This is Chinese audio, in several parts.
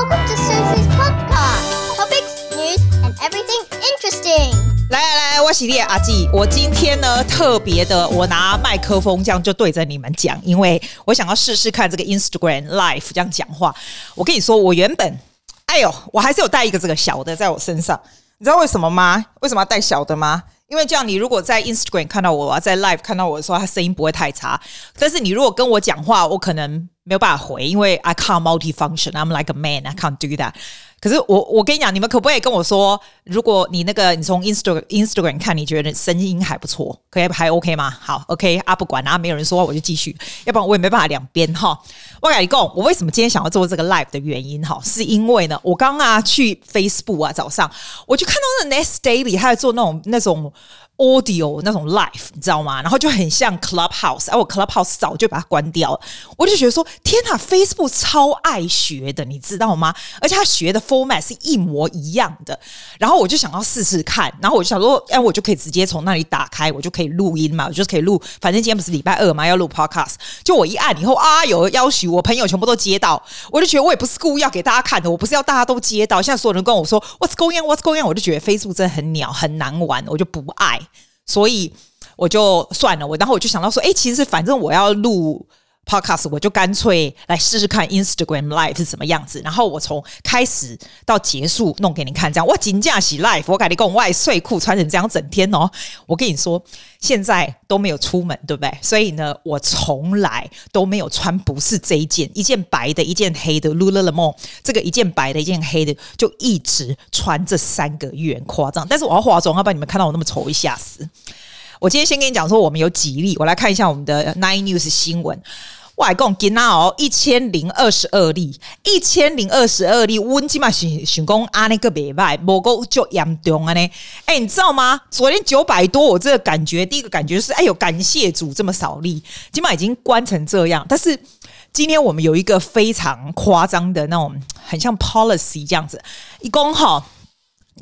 Welcome to Susie's podcast. Topics, news, and everything interesting. 来来来，我是你的阿纪。我今天呢特别的，我拿麦克风这样就对着你们讲，因为我想要试试看这个 Instagram Live 这样讲话。我跟你说，我原本，哎呦，我还是有带一个这个小的在我身上。你知道为什么吗？为什么要带小的吗？因为这样，你如果在 Instagram 看到我，在 Live 看到我的时候，他声音不会太差。但是你如果跟我讲话，我可能没有办法回，因为 I can't multi-function. I'm like a man. I can't do that. 可是我我跟你讲，你们可不可以跟我说，如果你那个你从 Instagram Instagram 看，你觉得声音还不错，可以还 OK 吗？好，OK 啊，不管啊，没有人说话，我就继续，要不然我也没办法两边哈。我跟你讲，我为什么今天想要做这个 live 的原因哈，是因为呢，我刚刚啊去 Facebook 啊早上，我就看到那 Next Daily 他在做那种那种。Audio 那种 live 你知道吗？然后就很像 Clubhouse，而、啊、我 Clubhouse 早就把它关掉了。我就觉得说，天哪，Facebook 超爱学的，你知道吗？而且他学的 format 是一模一样的。然后我就想要试试看，然后我就想说，哎，我就可以直接从那里打开，我就可以录音嘛，我就可以录。反正今天不是礼拜二嘛，要录 Podcast，就我一按以后啊，有要求，我朋友全部都接到。我就觉得我也不是故意要给大家看的，我不是要大家都接到。现在所有人跟我说 What's going on? What's going on? 我就觉得 Facebook 真的很鸟，很难玩，我就不爱。所以我就算了，我然后我就想到说，哎，其实反正我要录 podcast，我就干脆来试试看 Instagram Live 是什么样子。然后我从开始到结束弄给你看，这样我紧驾洗 Live，我感觉跟我外睡裤穿成这样整天哦。我跟你说，现在都没有出门，对不对？所以呢，我从来都没有穿不是这一件，一件白的，一件黑的，Lululemon 这个一件白的，一件黑的，就一直穿这三个月，夸张。但是我要化妆，要不然你们看到我那么丑，会吓死。我今天先跟你讲说，我们有几例，我来看一下我们的 Nine News 新闻。外共给那哦，一千零二十二例，一千零二十二例。温基嘛想想讲啊，那个袂歹，无够就严重啊呢。哎、欸，你知道吗？昨天九百多，我这个感觉，第一个感觉是，哎呦，感谢主这么少例，起码已经关成这样。但是今天我们有一个非常夸张的那种，很像 policy 这样子，一共哈。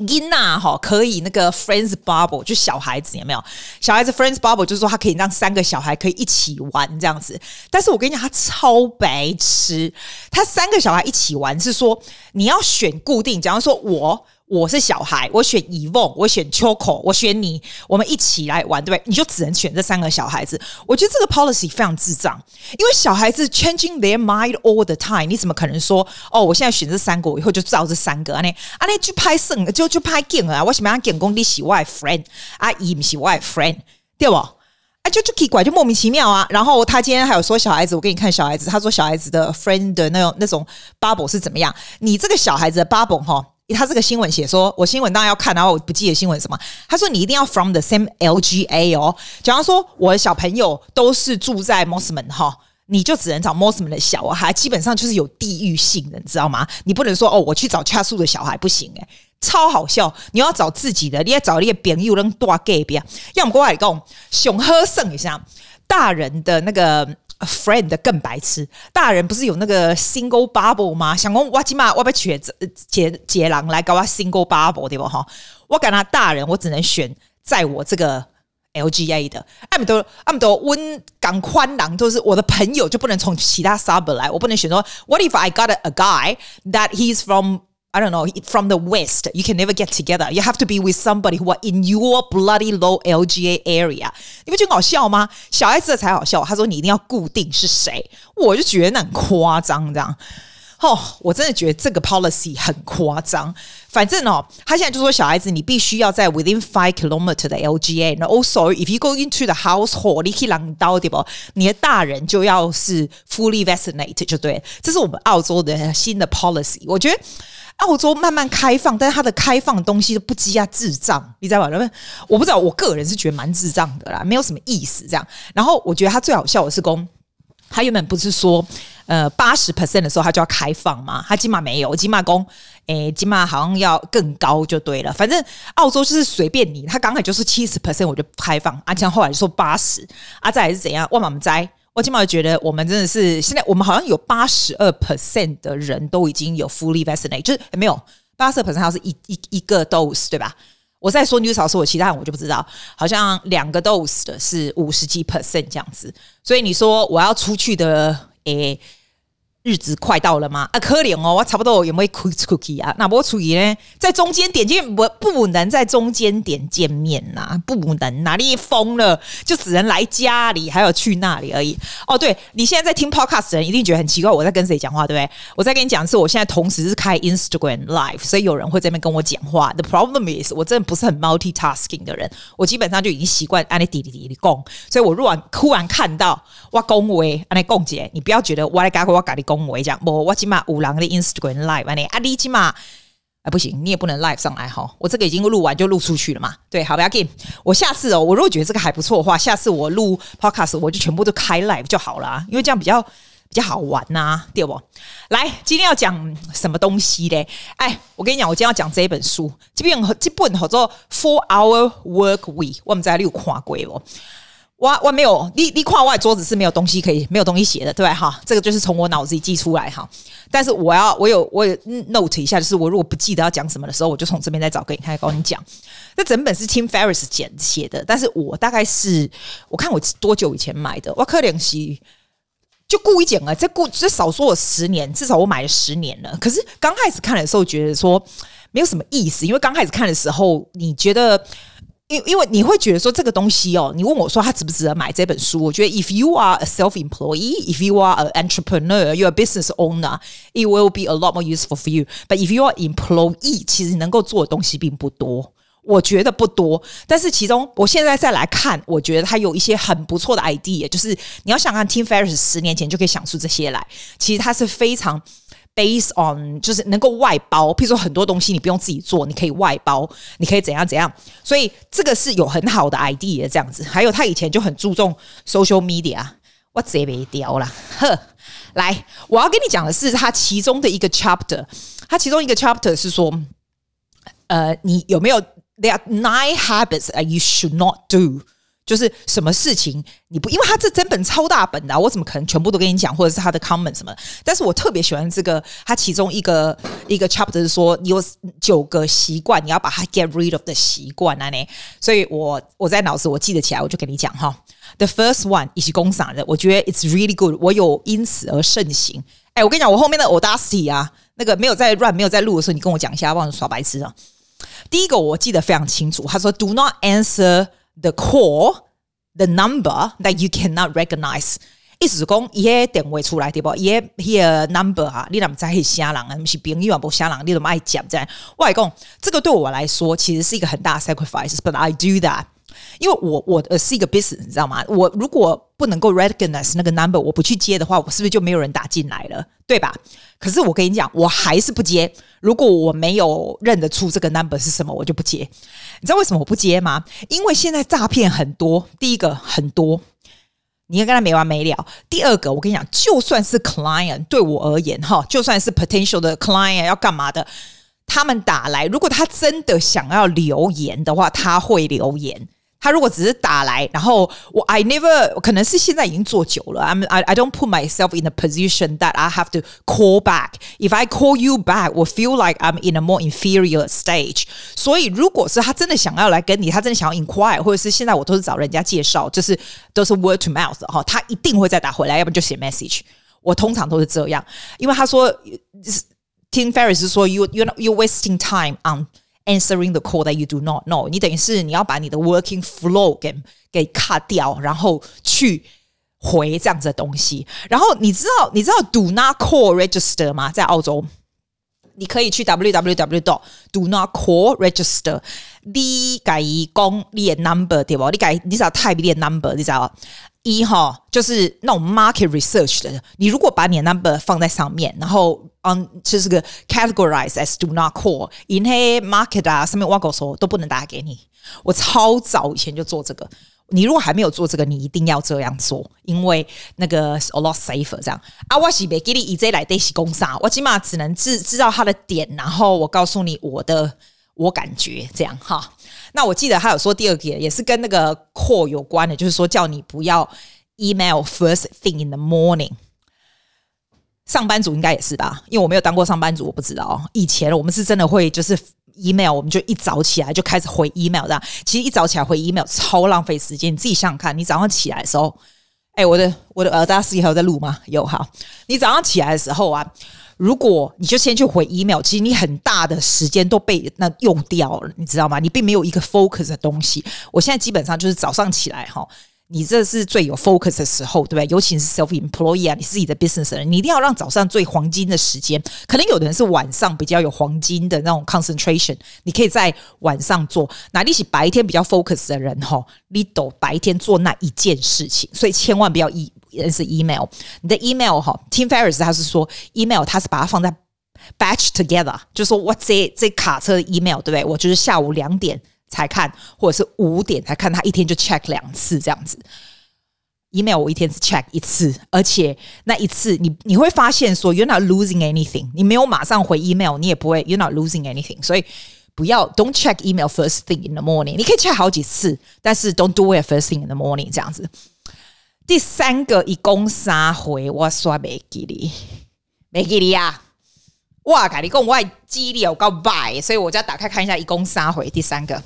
伊娜哈可以那个 friends bubble 就小孩子有没有？小孩子 friends bubble 就是说他可以让三个小孩可以一起玩这样子。但是我跟你讲，他超白痴。他三个小孩一起玩是说你要选固定，假如说我。我是小孩，我选 Yvonne，我选 Choco，我选你，我们一起来玩，对不对？你就只能选这三个小孩子。我觉得这个 policy 非常智障，因为小孩子 changing their mind all the time，你怎么可能说哦，我现在选这三个，我以后就照这三个？啊，你啊，你去拍胜就就拍 game 啊？为什么要 game 功？你是我的 friend，啊，伊不是外 friend，对不？啊，就就奇怪，就莫名其妙啊。然后他今天还有说小孩子，我给你看小孩子，他说小孩子的 friend 的那种那种 bubble 是怎么样？你这个小孩子的 bubble 哈。他这个新闻写说，我新闻当然要看，然后我不记得新闻什么。他说你一定要 from the same LGA 哦。假如说我的小朋友都是住在 Mosman 哈，你就只能找 Mosman 的小孩，基本上就是有地域性的，你知道吗？你不能说哦，我去找恰素的小孩不行诶，超好笑。你要找自己的，你要找那个朋友能多给边，要么过来讲，熊喝剩一下大人的那个。A friend 更白痴，大人不是有那个 single bubble 吗？想讲我起码我要娶杰杰郎来搞我 single bubble 对不哈？我跟他大人，我只能选在我这个 LGA 的。阿姆多阿姆多温港宽廊都是我的朋友，就不能从其他 sub 来，我不能选说 What if I got a guy that he's from I don't know from the West. You can never get together. You have to be with somebody who are in your bloody low LGA area. 你不觉得好笑吗？小孩子的才好笑。他说你一定要固定是谁，我就觉得那很夸张，这样。 哦，我真的觉得这个 policy 很夸张。反正哦，他现在就说小孩子你必须要在 within five kilometer 的 LGA。然后 also if you go into the household，你可以让到对不？你的大人就要是 fully vaccinated 就对。这是我们澳洲的新的 policy。我觉得。澳洲慢慢开放，但是它的开放的东西都不羁啊，智障，你知道吧？我不知道，我个人是觉得蛮智障的啦，没有什么意思这样。然后我觉得他最好笑的是，公他原本不是说，呃，八十 percent 的时候他就要开放嘛，他起码没有，起码公，诶，起码好像要更高就对了。反正澳洲就是随便你，他刚才就是七十 percent 我就开放，啊，强后来就说八十，阿，再还是怎样？万马哉。我起码觉得我们真的是现在，我们好像有八十二 percent 的人都已经有 fully vaccinated，就是没有八十二 percent，还是一一一个 dose 对吧？我在说 New South Wales，其他人我就不知道，好像两个 dose 的是五十几 percent 这样子。所以你说我要出去的，诶日子快到了吗？啊，可怜哦，我差不多有没有 cookie 啊？那我处于呢，在中间点见不不能在中间点见面呐、不能哪里疯了，就只能来家里，还有去那里而已。哦，对，你现在在听 podcast 的人一定觉得很奇怪，我在跟谁讲话，对不对？我在跟你讲的是，我现在同时是开 Instagram Live，所以有人会在那边跟我讲话。The problem is，我真的不是很 multitasking 的人，我基本上就已经习惯按你滴滴滴滴讲，所以我如果突然看到我恭维按你共姐，你不要觉得我来搞我搞你。恭维讲，我我起码五郎的 Instagram live 啊，你啊你起码啊不行，你也不能 live 上来哈。我这个已经录完就录出去了嘛。对，好，不要紧。我下次哦，我如果觉得这个还不错的话，下次我录 podcast 我就全部都开 live 就好了，因为这样比较比较好玩呐、啊，对不？来，今天要讲什么东西嘞？哎，我跟你讲，我今天要讲这一本书，这本这本叫做 Four Hour Work Week，我们在六跨过哦。我我没有，你你看我的桌子是没有东西可以没有东西写的，对吧？哈，这个就是从我脑子里记出来哈。但是我要我有我有 note 一下，就是我如果不记得要讲什么的时候，我就从这边再找给你看，跟你讲。这整本是 Tim Ferriss 简写的，但是我大概是我看我多久以前买的，我可能是就故意讲啊，这故这少说我十年，至少我买了十年了。可是刚开始看的时候，觉得说没有什么意思，因为刚开始看的时候，你觉得。因因为你会觉得说这个东西哦，你问我说他值不值得买这本书？我觉得 if you are a self-employee, if you are an entrepreneur, you are a business owner, it will be a lot more useful for you. But if you are employee，其实能够做的东西并不多，我觉得不多。但是其中，我现在再来看，我觉得他有一些很不错的 idea，就是你要想看 Tim Ferriss 十年前就可以想出这些来，其实他是非常。Based on 就是能够外包，譬如说很多东西你不用自己做，你可以外包，你可以怎样怎样，所以这个是有很好的 idea 这样子。还有他以前就很注重 social media，我这边掉了。呵，来，我要跟你讲的是他其中的一个 chapter，他其中一个 chapter 是说，呃，你有没有 there are nine habits that you should not do。就是什么事情你不，因为他这整本超大本的，我怎么可能全部都跟你讲，或者是他的 comment 什么？但是我特别喜欢这个，他其中一个一个 chapter 是说，你有九个习惯，你要把它 get rid of 的习惯啊呢。所以我我在脑子我记得起来，我就跟你讲哈。The first one 以及工厂的，我觉得 it's really good，我有因此而盛行。哎，我跟你讲，我后面的 Audacity 啊，那个没有在 run 没有在录的时候，你跟我讲一下，忘了耍白痴啊。第一个我记得非常清楚，他说 Do not answer。The call, the number that you cannot recognize，意思是讲伊个电话出来对不？伊个迄个 number 啊，你若不知是啥人啊，不是朋友啊，不啥人，你都爱讲这样。我来讲，这个对我来说其实是一个很大的 sacrifice，but I do that。因为我我呃是一个 business，你知道吗？我如果不能够 recognize 那个 number，我不去接的话，我是不是就没有人打进来了？对吧？可是我跟你讲，我还是不接。如果我没有认得出这个 number 是什么，我就不接。你知道为什么我不接吗？因为现在诈骗很多。第一个很多，你要跟他没完没了。第二个，我跟你讲，就算是 client 对我而言哈，就算是 potential 的 client 要干嘛的。他们打来，如果他真的想要留言的话，他会留言。他如果只是打来，然后我 I never 可能是现在已经做久了。I'm I I don't put myself in a position that I have to call back. If I call you back, will feel like I'm in a more inferior stage. 所以，如果是他真的想要来跟你，他真的想要 inquire，或者是现在我都是找人家介绍，就是都是 word to mouth 哈，他一定会再打回来，要不然就写 message。我通常都是这样，因为他说。Tim Ferriss 说：“You you you wasting time on Answering the call that you do not know。你等于是你要把你的 working flow 给给 cut 掉，然后去回这样子的东西。然后你知道你知道 do not call register 吗？在澳洲，你可以去 www dot do not call register。你改讲你的 number 对不？你改你只要 type 你的 number，你知道。”一哈就是那种 market research 的，你如果把你的 number 放在上面，然后嗯，就是个 categorize as do not call，因为 market 啊上面挖狗说都不能打给你。我超早以前就做这个，你如果还没有做这个，你一定要这样做，因为那个 a lot safer 这样。啊，我是没给你 EJ 来对是攻杀，我起码只能知知道它的点，然后我告诉你我的我感觉这样哈。那我记得他有说第二点也是跟那个 call 有关的，就是说叫你不要 email first thing in the morning。上班族应该也是吧，因为我没有当过上班族，我不知道。以前我们是真的会就是 email，我们就一早起来就开始回 email 这样。其实一早起来回 email 超浪费时间，你自己想想看，你早上起来的时候。哎，我的我的 Audacity 还有在录吗？有哈。你早上起来的时候啊，如果你就先去回 email，其实你很大的时间都被那用掉了，你知道吗？你并没有一个 focus 的东西。我现在基本上就是早上起来哈。你这是最有 focus 的时候，对不对？尤其是 self employee 啊，你自己的 business 人，你一定要让早上最黄金的时间。可能有的人是晚上比较有黄金的那种 concentration，你可以在晚上做。那你是白天比较 focus 的人哈，你都白天做那一件事情，所以千万不要 e 是 email。你的 email 哈，Tim Ferriss 他是说 email 他是把它放在 batch together，就是说我这这卡车 email 对不对？我就是下午两点。才看，或者是五点才看，他一天就 check 两次这样子。email 我一天只 check 一次，而且那一次你你会发现说 you're not losing anything，你没有马上回 email，你也不会 you're not losing anything，所以不要 don't check email first thing in the morning，你可以 check 好几次，但是 don't do it first thing in the morning 这样子。第三个一共三回，我刷没给你，没给你啊！哇，跟你讲我记忆力有够坏，所以我就要打开看一下一共三回，第三个。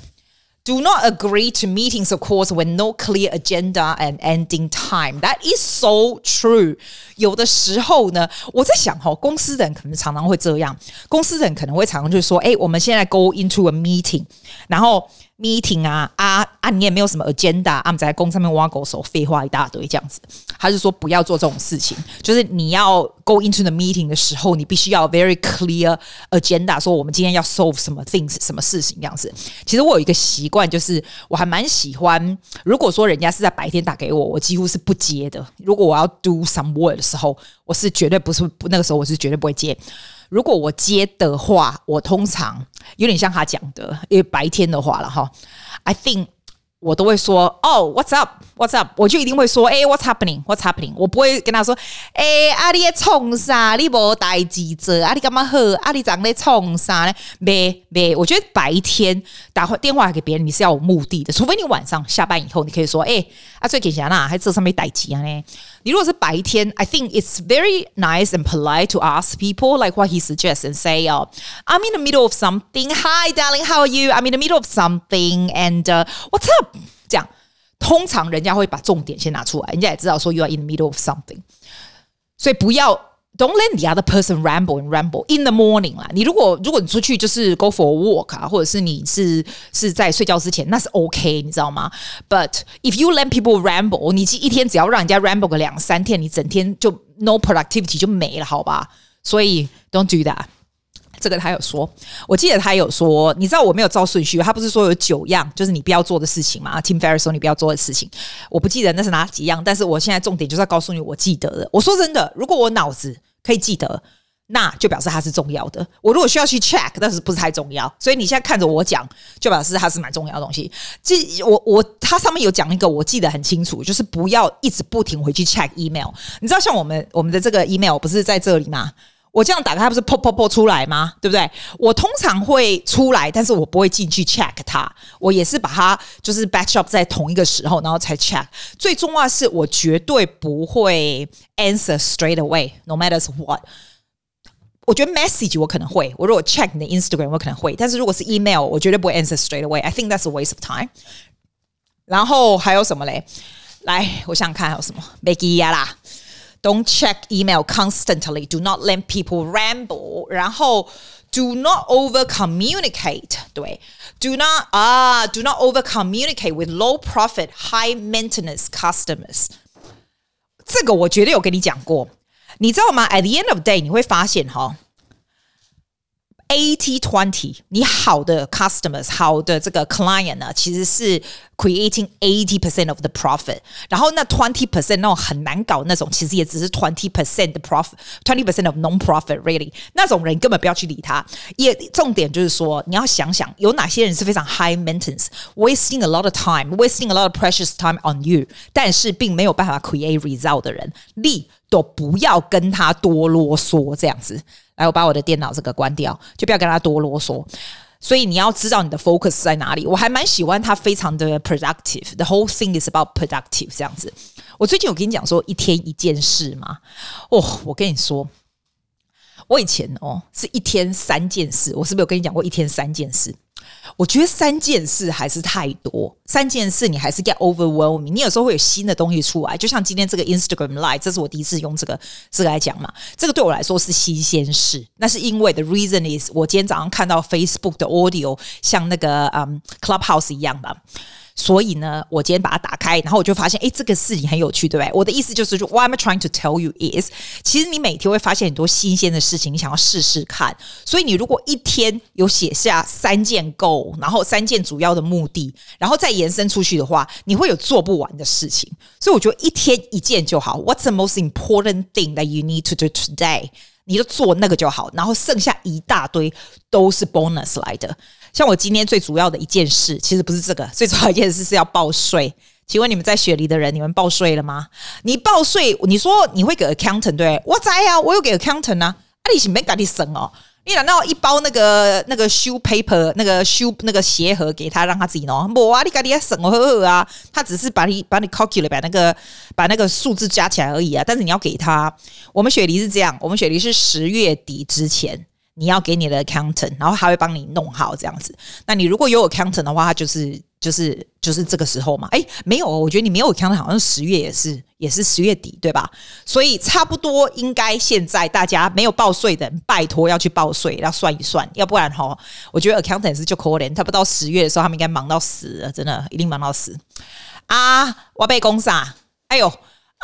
Do not agree to meetings, of course, when no clear agenda and ending time. That is so true. 有的时候呢，我在想哈，公司的人可能常常会这样，公司的人可能会常常就说，哎，我们现在 go into a meeting，然后。 meeting 啊啊啊！你也没有什么 agenda，啊，我们在公上面挖狗手，废话一大堆这样子。他就说不要做这种事情，就是你要 go into the meeting 的时候，你必须要 very clear agenda，说我们今天要 solve 什么 things 什么事情这样子。其实我有一个习惯，就是我还蛮喜欢，如果说人家是在白天打给我，我几乎是不接的。如果我要 do some work 的时候，我是绝对不是那个时候，我是绝对不会接。如果我接的话，我通常有点像他讲的，因为白天的话了哈，I think 我都会说哦、，What's up？up？What's up？我就一定会说，哎、欸、，What's happening？What's happening？我不会跟他说，哎、欸，阿里在冲啥？你无代志做？阿里干嘛好？阿里长在冲啥呢？没没，我觉得白天打电话给别人，你是要有目的的，除非你晚上下班以后，你可以说，哎、欸，啊，最近啥啦？还这上面代志啊呢？你如果是白天，I think it's very nice and polite to ask people like what he suggests and say, "Oh, I'm in the middle of something. Hi, darling, how are you? I'm in the middle of something, and uh, what's up?" 这样， 通常人家会把重点先拿出来，人家也知道说 you are in the middle of something，所以不要。Don't let the other person ramble and ramble in the morning 啦。你如果如果你出去就是 go for a walk 啊，或者是你是是在睡觉之前，那是 OK，你知道吗？But if you let people ramble，你一天只要让人家 ramble 个两三天，你整天就 no productivity 就没了，好吧？所以 don't do that。这个他有说，我记得他有说，你知道我没有照顺序，他不是说有九样就是你不要做的事情吗？Tim Ferriss 说你不要做的事情，我不记得那是哪几样，但是我现在重点就是要告诉你我记得的。我说真的，如果我脑子可以记得，那就表示它是重要的。我如果需要去 check，但是不是太重要。所以你现在看着我讲，就表示它是蛮重要的东西。记我我它上面有讲一个，我记得很清楚，就是不要一直不停回去 check email。你知道像我们我们的这个 email 不是在这里吗？我这样打开，它不是 pop pop pop 出来吗？对不对？我通常会出来，但是我不会进去 check 它。我也是把它就是 batch up 在同一个时候，然后才 check。最重要的是，我绝对不会 answer straight away，no matter what。我觉得 message 我可能会，我如果 check 你的 Instagram 我可能会，但是如果是 email，我绝对不会 answer straight away。I think that's a waste of time。然后还有什么嘞？来，我想想看还有什么？没记呀啦。Don't check email constantly. Do not let people ramble. 然后，do not over communicate. 对，do not 啊，do not over communicate with low profit, high maintenance customers. 这个我绝对有跟你讲过，你知道吗？At the end of the day，你会发现哈。 Eighty twenty，你好的 customers，好的这个 client 呢，其实是 creating eighty percent of the profit。然后那 twenty percent 那种很难搞那种，其实也只是 twenty percent 的 profit，twenty percent of non-profit really。那种人根本不要去理他。也重点就是说，你要想想有哪些人是非常 high maintenance，wasting a lot of time，wasting a lot of precious time on you，但是并没有办法 create result 的人，你都不要跟他多啰嗦这样子。 来，我把我的电脑这个关掉，就不要跟他多啰嗦。所以你要知道你的 focus 在哪里。我还蛮喜欢他，非常的 productive。The whole thing is about productive 这样子。我最近有跟你讲说一天一件事嘛。哦，我跟你说，我以前哦是一天三件事。我是不是有跟你讲过一天三件事？我觉得三件事还是太多，三件事你还是 get overwhelming。你有时候会有新的东西出来，就像今天这个 Instagram Live，这是我第一次用这个这个来讲嘛。这个对我来说是新鲜事，那是因为 the reason is 我今天早上看到 Facebook 的 audio 像那个嗯 Clubhouse 一样吧。所以呢，我今天把它打开，然后我就发现，哎，这个事情很有趣，对不对？我的意思就是说，What I'm trying to tell you is，其实你每天会发现很多新鲜的事情，你想要试试看。所以你如果一天有写下三件 g o 然后三件主要的目的，然后再延伸出去的话，你会有做不完的事情。所以我觉得一天一件就好。What's the most important thing that you need to do today？你就做那个就好，然后剩下一大堆都是 bonus 来的。像我今天最主要的一件事，其实不是这个，最主要一件事是要报税。请问你们在雪梨的人，你们报税了吗？你报税，你说你会给 accountant 对？我在呀，我有给 accountant 啊。啊，你是没赶紧省哦？你难道一包那个那个 shoe paper 那个 shoe 那个鞋盒给他，让他自己弄？不啊，你赶紧省哦呵呵啊。他只是把你把你 calculate 把那个把那个数字加起来而已啊。但是你要给他，我们雪梨是这样，我们雪梨是十月底之前。你要给你的 accountant，然后他会帮你弄好这样子。那你如果有 accountant 的话，他就是就是就是这个时候嘛。诶，没有，我觉得你没有 accountant，好像十月也是也是十月底，对吧？所以差不多应该现在大家没有报税的人，拜托要去报税，要算一算，要不然哈，我觉得 accountant 是就可怜，他不到十月的时候，他们应该忙到死了，真的一定忙到死啊！我被攻杀，哎呦！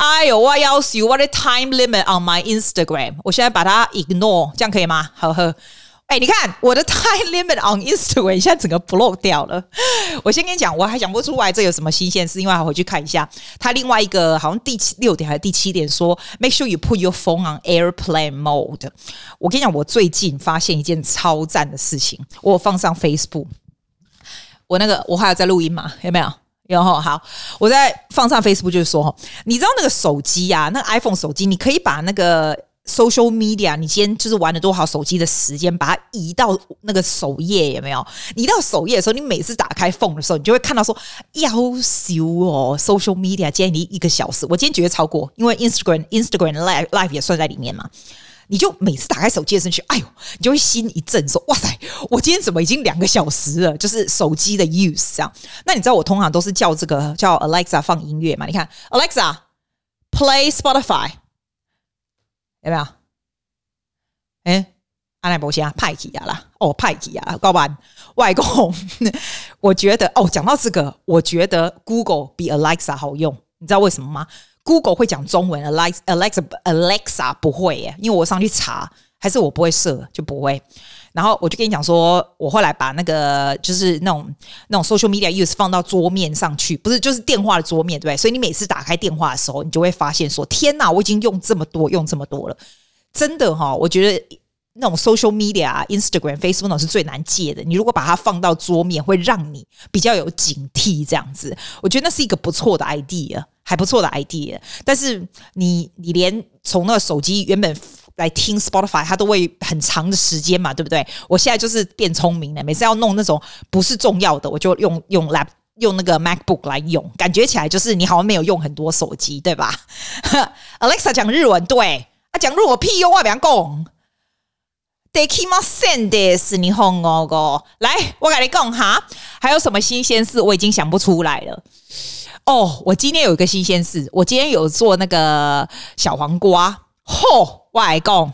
哎呦，我要求 what a time limit on my Instagram，我现在把它 ignore，这样可以吗？呵呵，哎，你看我的 time limit on Instagram 现在整个 block 掉了。我先跟你讲，我还讲不出来这有什么新鲜事，因为我回去看一下，它另外一个好像第六点还是第七点说，make sure you put your phone on airplane mode。我跟你讲，我最近发现一件超赞的事情，我放上 Facebook，我那个我还有在录音嘛？有没有？然后好，我再放上 Facebook，就是说，你知道那个手机呀、啊，那个 iPhone 手机，你可以把那个 social media，你今天就是玩了多少手机的时间，把它移到那个首页，有没有？移到首页的时候，你每次打开 phone 的时候，你就会看到说，夭寿哦，social media 今天你一个小时，我今天绝对超过，因为 Instagram Instagram live live 也算在里面嘛。你就每次打开手机的时候，去，哎呦，你就会心一震，说：“哇塞，我今天怎么已经两个小时了？”就是手机的 use 这样。那你知道我通常都是叫这个叫 Alexa 放音乐嘛？你看 Alexa play Spotify 有没有？哎，阿奈伯先啊，派起啊啦，哦，派起啊，高班外公，我觉得哦，讲到这个，我觉得 Google 比 Alexa 好用，你知道为什么吗？Google 会讲中文，Alexa Alexa Alexa 不会耶，因为我上去查，还是我不会设就不会。然后我就跟你讲说，我后来把那个就是那种那种 social media use 放到桌面上去，不是就是电话的桌面，对不对？所以你每次打开电话的时候，你就会发现说，天哪，我已经用这么多，用这么多了，真的哈，我觉得。那种 social media、Instagram、Facebook 是最难戒的。你如果把它放到桌面，会让你比较有警惕。这样子，我觉得那是一个不错的 idea，还不错的 idea。但是你你连从那个手机原本来听 Spotify，它都会很长的时间嘛，对不对？我现在就是变聪明了，每次要弄那种不是重要的，我就用用 lap 用那个 MacBook 来用，感觉起来就是你好像没有用很多手机，对吧？Alexa 讲日文，对啊，讲日文屁用，我别讲。得起码 send this 你哄我个，来，我跟你讲哈，还有什么新鲜事？我已经想不出来了。哦，我今天有一个新鲜事，我今天有做那个小黄瓜，嚯，外公，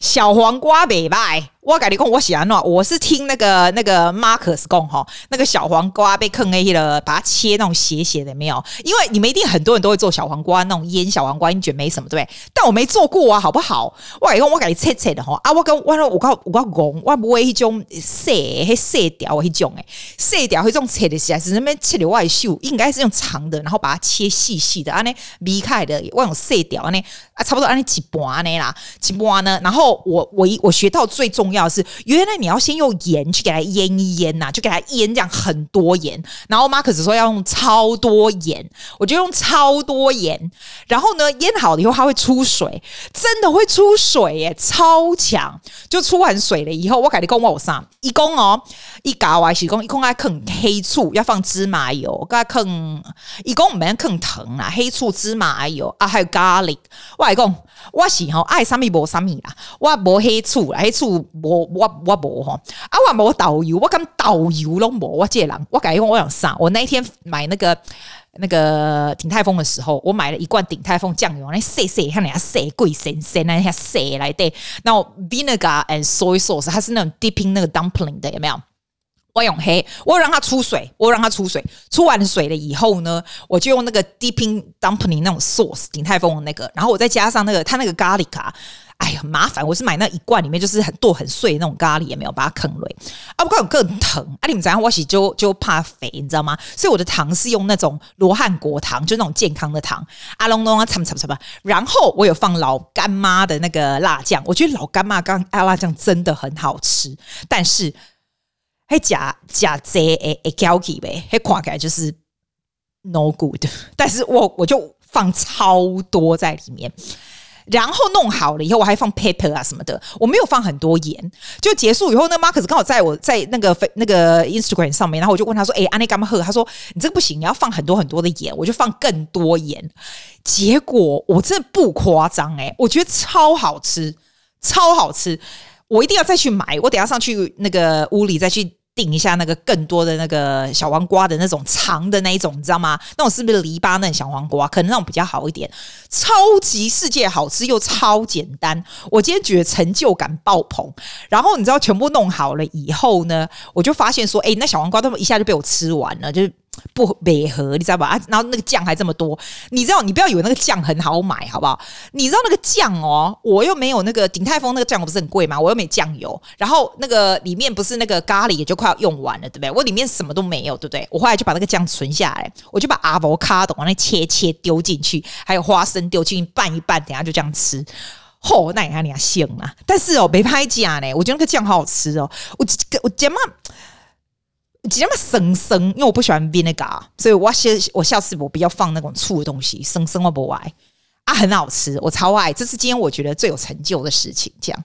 小黄瓜袂歹。我跟你讲，我喜欢我是听那个那个 Marcus 讲哈，那个小黄瓜被坑 A 了，把它切那种斜斜的没有？因为你们一定很多人都会做小黄瓜那种腌小黄瓜，你觉得没什么对不对？但我没做过啊，好不好？我跟你讲，我给你切切的哈啊，我跟我说我我我讲，我不会一种细黑细条一种诶，细条一种切的起来是那边切的外秀，应该是用长的，然后把它切细细的，安尼离开的，我用细条安尼啊，差不多安尼几半呢啦，几半呢？然后我我一我学到最重要。要是原来你要先用盐去给它腌一腌呐、啊，就给它腌这样很多盐，然后马可是说要用超多盐，我就用超多盐，然后呢腌好了以后它会出水，真的会出水耶，超强！就出完水了以后，我改你讲我上一共哦，一搞完是讲一共爱啃黑醋，要放芝麻油，该坑一共唔免坑糖啦，黑醋芝麻油啊，还有 garlic，我来讲我是吼爱啥米无啥米啦，我无黑醋，黑醋。我我我无哈，啊我无导游，我敢导游拢无，我这人，我改用我想啥？我那一天买那个那个鼎泰丰的时候，我买了一罐鼎泰丰酱油，那细细看人家细贵神神，那下细来的，然后 vinegar and soy sauce，它是那种 dipping 那个 dumpling 的，有没有？我用黑，我让它出水，我让它出水，出完水了以后呢，我就用那个 dipping dumpling 那种 sauce，鼎泰丰的那个，然后我再加上那个它那个咖喱卡，哎呀，麻烦，我是买那一罐里面就是很剁很碎那种咖喱，也没有把它啃了，啊，不过有更疼，啊，你们知道我洗就就怕肥，你知道吗？所以我的糖是用那种罗汉果糖，就那种健康的糖，啊隆隆啊，什么什么什么，然后我有放老干妈的那个辣酱，我觉得老干妈刚阿辣酱真的很好吃，但是。还假假贼诶诶，gal 气呗，还看起来就是 no good。但是我我就放超多在里面，然后弄好了以后，我还放 paper 啊什么的，我没有放很多盐。就结束以后，那 Marcus 刚好在我在那个那个 Instagram 上面，然后我就问他说：“哎，安尼干嘛喝？”他说：“你这个不行，你要放很多很多的盐。”我就放更多盐，结果我真的不夸张诶，我觉得超好吃，超好吃。我一定要再去买，我等下上去那个屋里再去定一下那个更多的那个小黄瓜的那种长的那一种，你知道吗？那种是不是黎巴嫩小黄瓜？可能那种比较好一点。超级世界好吃又超简单，我今天觉得成就感爆棚。然后你知道全部弄好了以后呢，我就发现说，哎，那小黄瓜都一下就被我吃完了，就是。不违和，你知道吧？啊，然后那个酱还这么多，你知道？你不要以为那个酱很好买，好不好？你知道那个酱哦，我又没有那个鼎泰丰那个酱不是很贵吗？我又没酱油，然后那个里面不是那个咖喱也就快要用完了，对不对？我里面什么都没有，对不对？我后来就把那个酱存下来，我就把阿佛卡朵往那切切丢进去，还有花生丢进去拌一拌，等下就这样吃。嚯、那你看你还行啊？但是哦，没拍假呢，我觉得那个酱好好吃哦，我我怎么？这么生生，因为我不喜欢 vinegar，所以我下我下次我不要放那种醋的东西，生生我不爱啊，很好吃，我超爱，这是今天我觉得最有成就的事情。这样，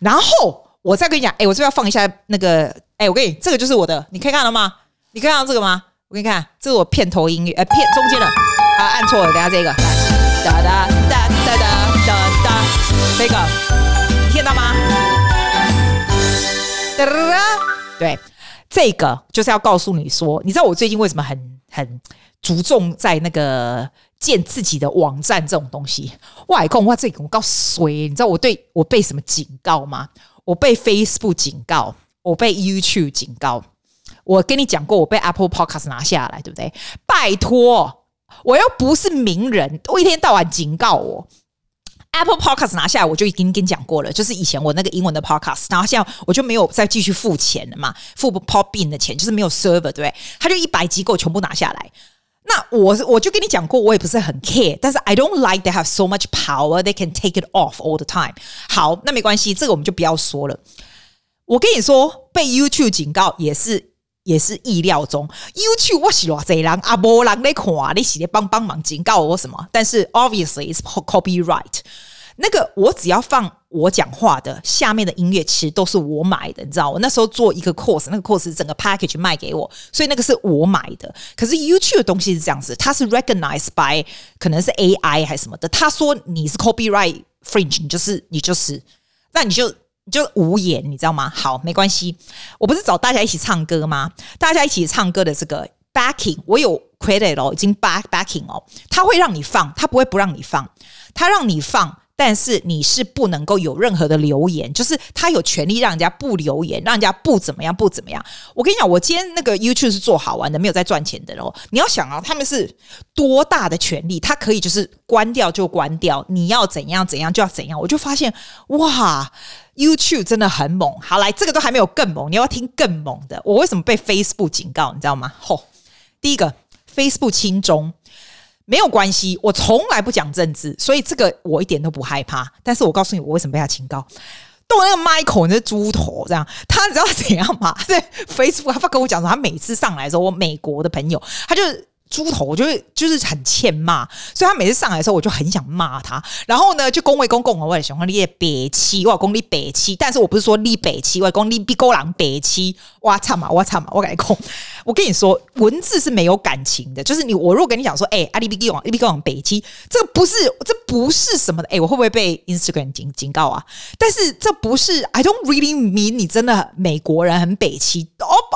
然后我再跟你讲，哎、我这边要放一下那个，哎、我跟你，这个就是我的，你可以看到吗？你可以看到这个吗？我给你看，这是我片头音乐，呃，片中间的，啊，按错了，等下这个，来，哒哒哒哒哒哒哒，这个，你听到吗？哒哒哒，对。这个就是要告诉你说，你知道我最近为什么很很注重在那个建自己的网站这种东西？外公，哇，这个我告诉你，你知道我对我被什么警告吗？我被 Facebook 警告，我被 YouTube 警告。我跟你讲过，我被 Apple Podcast 拿下来，对不对？拜托，我又不是名人，我一天到晚警告我。Apple Podcast 拿下来，我就已经跟你讲过了，就是以前我那个英文的 Podcast，然后现在我就没有再继续付钱了嘛，付 Podbean 的钱，就是没有 server，对不对？他就一百集给我全部拿下来。那我我就跟你讲过，我也不是很 care，但是 I don't like they have so much power they can take it off all the time。好，那没关系，这个我们就不要说了。我跟你说，被 YouTube 警告也是也是意料中。YouTube 我是偌济人啊，无人在看，你是在帮帮忙警告我什么？但是 obviously it's copyright。那个我只要放我讲话的下面的音乐，其实都是我买的，你知道？我那时候做一个 course，那个 course 整个 package 卖给我，所以那个是我买的。可是 YouTube 的东西是这样子，它是 recognized by 可能是 AI 还是什么的，他说你是 copyright fringe，你就是你就是，那你就你就无言，你知道吗？好，没关系，我不是找大家一起唱歌吗？大家一起唱歌的这个 backing，我有 credit 哦，已经 back backing 哦，他会让你放，他不会不让你放，他让你放。但是你是不能够有任何的留言，就是他有权利让人家不留言，让人家不怎么样，不怎么样。我跟你讲，我今天那个 YouTube 是做好玩的，没有在赚钱的喽。你要想啊，他们是多大的权利，他可以就是关掉就关掉，你要怎样怎样就要怎样。我就发现哇，YouTube 真的很猛。好，来这个都还没有更猛，你要，听更猛的。我为什么被 Facebook 警告？你知道吗？吼、第一个 Facebook 轻中。没有关系，我从来不讲政治，所以这个我一点都不害怕。但是我告诉你，我为什么被他警告？动那个 Michael 那猪头这样，他你知道怎样吗？在 Facebook 他跟我讲说，他每次上来的时候，我美国的朋友他就猪头，我就会就是很欠骂，所以他每次上来的时候，我就很想骂他。然后呢，就恭维公公我也喜欢你北七，我讲你北七，但是我不是说你北七，我讲你比勾狼北七，哇操嘛，哇操嘛，我跟你讲，我跟你说，文字是没有感情的，就是你我如果跟你讲说，哎、欸，阿里比高，阿里比高人北七，这个不是，这不是什么的，哎、我会不会被 Instagram 警警告啊？但是这不是，I don't really mean 你真的美国人很北七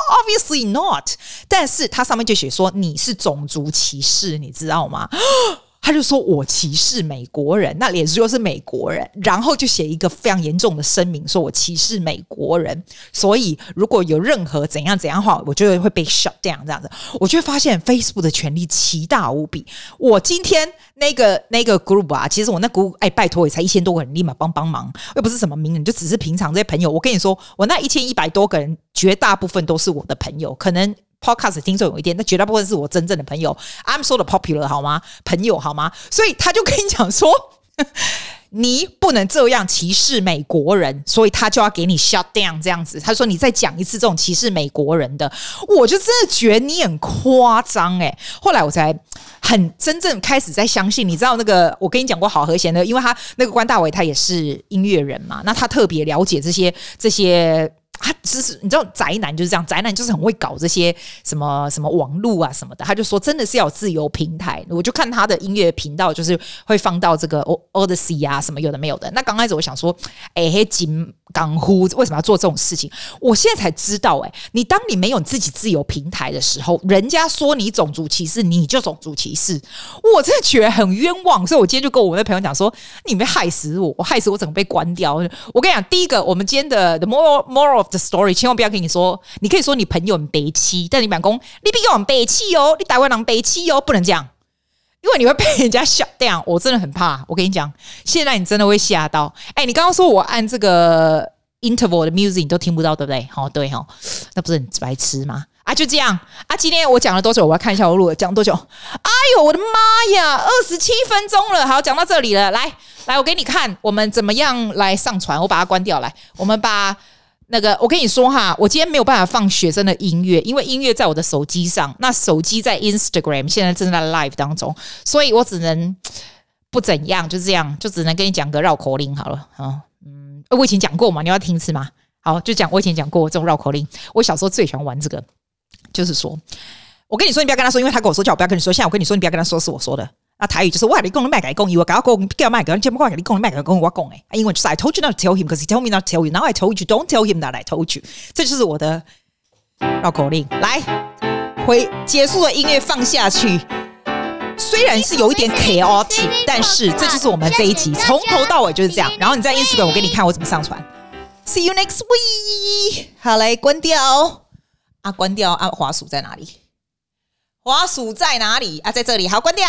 ，obviously not，但是它上面就写说你是种族歧视，你知道吗？他就说我歧视美国人，那脸书又是美国人，然后就写一个非常严重的声明，说我歧视美国人，所以如果有任何怎样怎样的话，我觉得会被 shut down 这样子。我就会发现 Facebook 的权力奇大无比。我今天那个那个 group 啊，其实我那 group 哎，拜托也才一千多个人，立马帮帮忙，又不是什么名人，就只是平常这些朋友。我跟你说，我那一千一百多个人，绝大部分都是我的朋友，可能。Podcast 听众有一点，那绝大部分是我真正的朋友。I'm so popular 好吗？朋友好吗？所以他就跟你讲说，你不能这样歧视美国人，所以他就要给你 shut down 这样子。他说你再讲一次这种歧视美国人的，我就真的觉得你很夸张诶。后来我才很真正开始在相信，你知道那个我跟你讲过好和弦的，因为他那个关大伟他也是音乐人嘛，那他特别了解这些这些。他只是你知道宅男就是这样，宅男就是很会搞这些什么什么网络啊什么的。他就说真的是要有自由平台，我就看他的音乐频道，就是会放到这个 Odyssey 啊什么有的没有的。那刚开始我想说，哎嘿，金刚呼为什么要做这种事情？我现在才知道、欸，哎，你当你没有自己自由平台的时候，人家说你种族歧视，你就种族歧视，我真的觉得很冤枉。所以我今天就跟我那朋友讲说，你没害死我，我害死我整个被关掉。我跟你讲，第一个，我们今天的 the more more the story，千万不要跟你说，你可以说你朋友很悲戚，但你不要讲你比我很悲戚哦，你台湾人悲戚哦，不能这样，因为你会被人家笑掉。我真的很怕，我跟你讲，现在你真的会吓到。哎，你刚刚说我按这个 interval 的 music 你都听不到，对不对？好，对哈，那不是很白痴吗？啊，就这样啊，今天我讲了多久？我要看一下我录了讲多久。哎呦，我的妈呀，二十七分钟了。好，讲到这里了，来来，我给你看我们怎么样来上传。我把它关掉，来，我们把。那个，我跟你说哈，我今天没有办法放学生的音乐，因为音乐在我的手机上，那手机在 Instagram 现在正在 live 当中，所以我只能不怎样，就这样，就只能跟你讲个绕口令好了。啊嗯，我以前讲过嘛，你要听是吗？好，就讲我以前讲过这种绕口令，我小时候最喜欢玩这个，就是说，我跟你说，你不要跟他说，因为他跟我说叫我不要跟你说，现在我跟你说，你不要跟他说是我说的。那台语就是我你讲你卖给讲，以为搞讲叫卖给，节目讲你讲你卖给讲我讲诶。英文就是 I told you not to tell him，because he told me not to tell you。Now I told you don't tell him that I told you。这就是我的绕口令。来，回结束的音乐放下去。虽然是有一点 chaotic，但是这就是我们这一集从头到尾就是这样。然后你在 Instagram，我给你看我怎么上传。See you next week。好，来关掉。啊，关掉啊，滑鼠在哪里？滑鼠在哪里啊？在这里。好，关掉。